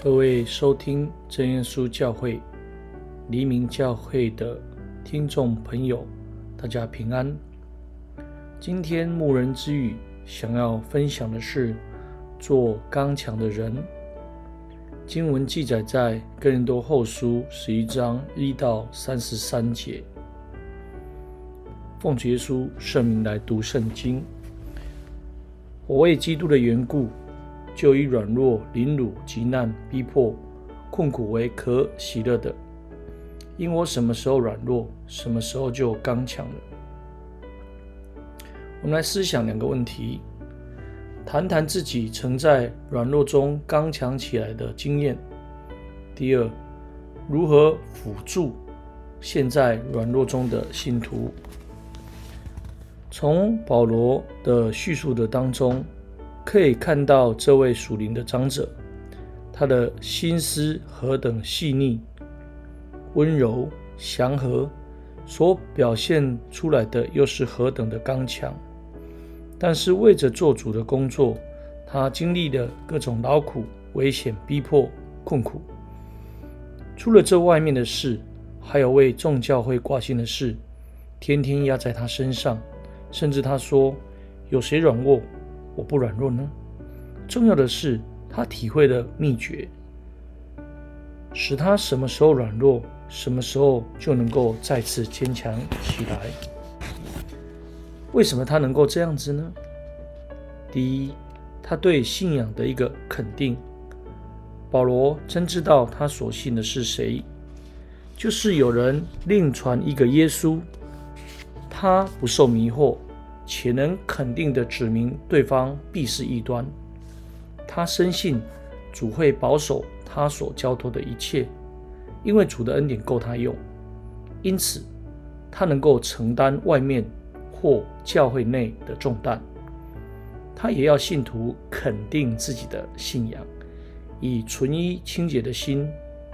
各位收听真耶稣教会黎明教会的听众朋友，大家平安。今天牧人之语想要分享的是做刚强的人。经文记载在哥林多后书十一章一到三十三节。奉主耶稣圣名来读圣经。我为基督的缘故。就以软弱、凌辱、极难、逼迫、困苦为可喜乐的，因我什么时候软弱，什么时候就刚强了。我们来思想两个问题，谈谈自己曾在软弱中刚强起来的经验。第二，如何辅助现在软弱中的信徒？从保罗的叙述的当中。可以看到这位属灵的长者，他的心思何等细腻、温柔、祥和，所表现出来的又是何等的刚强。但是为着做主的工作，他经历了各种劳苦、危险、逼迫、困苦。除了这外面的事，还有为众教会挂心的事，天天压在他身上。甚至他说：“有谁软弱？”我不软弱呢？重要的是，他体会的秘诀，使他什么时候软弱，什么时候就能够再次坚强起来。为什么他能够这样子呢？第一，他对信仰的一个肯定。保罗真知道他所信的是谁，就是有人另传一个耶稣，他不受迷惑。且能肯定地指明对方必是异端。他深信主会保守他所交托的一切，因为主的恩典够他用。因此，他能够承担外面或教会内的重担。他也要信徒肯定自己的信仰，以纯一清洁的心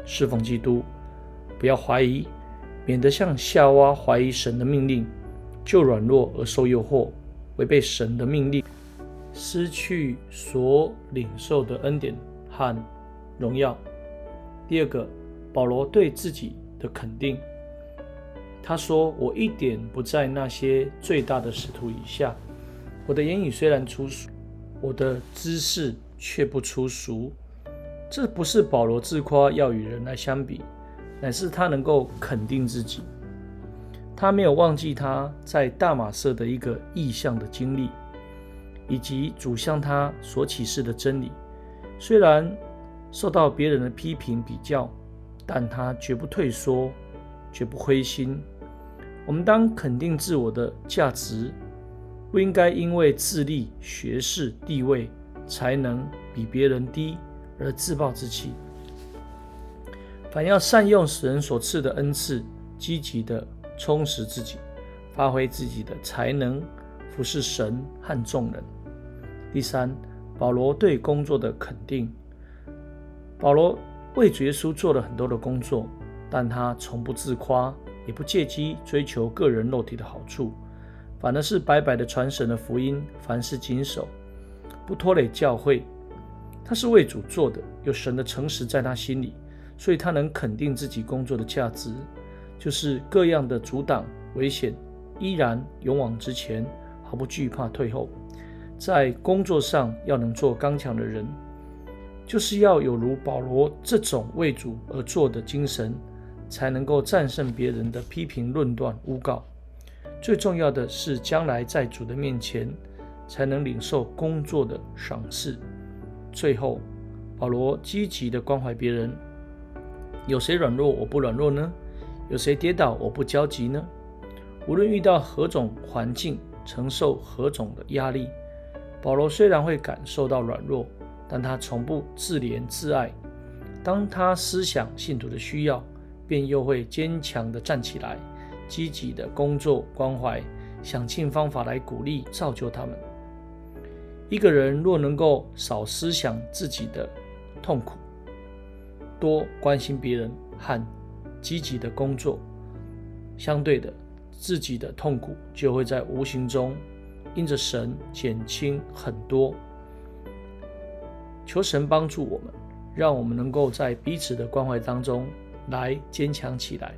侍奉基督，不要怀疑，免得像夏娃怀疑神的命令。就软弱而受诱惑，违背神的命令，失去所领受的恩典和荣耀。第二个，保罗对自己的肯定，他说：“我一点不在那些最大的使徒以下。我的言语虽然粗俗，我的知识却不粗俗。”这不是保罗自夸要与人来相比，乃是他能够肯定自己。他没有忘记他在大马色的一个异象的经历，以及主向他所启示的真理。虽然受到别人的批评比较，但他绝不退缩，绝不灰心。我们当肯定自我的价值，不应该因为智力、学识、地位、才能比别人低而自暴自弃。反要善用神所赐的恩赐，积极的。充实自己，发挥自己的才能，服侍神和众人。第三，保罗对工作的肯定。保罗为主耶稣做了很多的工作，但他从不自夸，也不借机追求个人肉体的好处，反而是白白的传神的福音，凡事谨守，不拖累教会。他是为主做的，有神的诚实在他心里，所以他能肯定自己工作的价值。就是各样的阻挡、危险，依然勇往直前，毫不惧怕退后。在工作上要能做刚强的人，就是要有如保罗这种为主而做的精神，才能够战胜别人的批评、论断、诬告。最重要的是，将来在主的面前，才能领受工作的赏赐。最后，保罗积极的关怀别人。有谁软弱，我不软弱呢？有谁跌倒，我不焦急呢？无论遇到何种环境，承受何种的压力，保罗虽然会感受到软弱，但他从不自怜自爱。当他思想信徒的需要，便又会坚强地站起来，积极地工作关怀，想尽方法来鼓励造就他们。一个人若能够少思想自己的痛苦，多关心别人和积极的工作，相对的，自己的痛苦就会在无形中因着神减轻很多。求神帮助我们，让我们能够在彼此的关怀当中来坚强起来。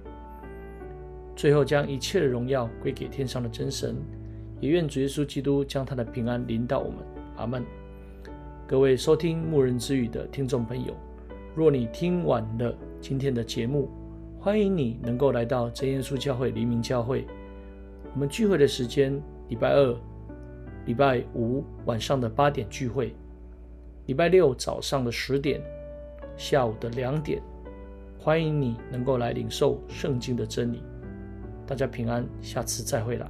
最后，将一切的荣耀归给天上的真神，也愿主耶稣基督将他的平安临到我们。阿门。各位收听牧人之语的听众朋友，若你听完了今天的节目，欢迎你能够来到真耶稣教会黎明教会。我们聚会的时间：礼拜二、礼拜五晚上的八点聚会，礼拜六早上的十点，下午的两点。欢迎你能够来领受圣经的真理。大家平安，下次再会了。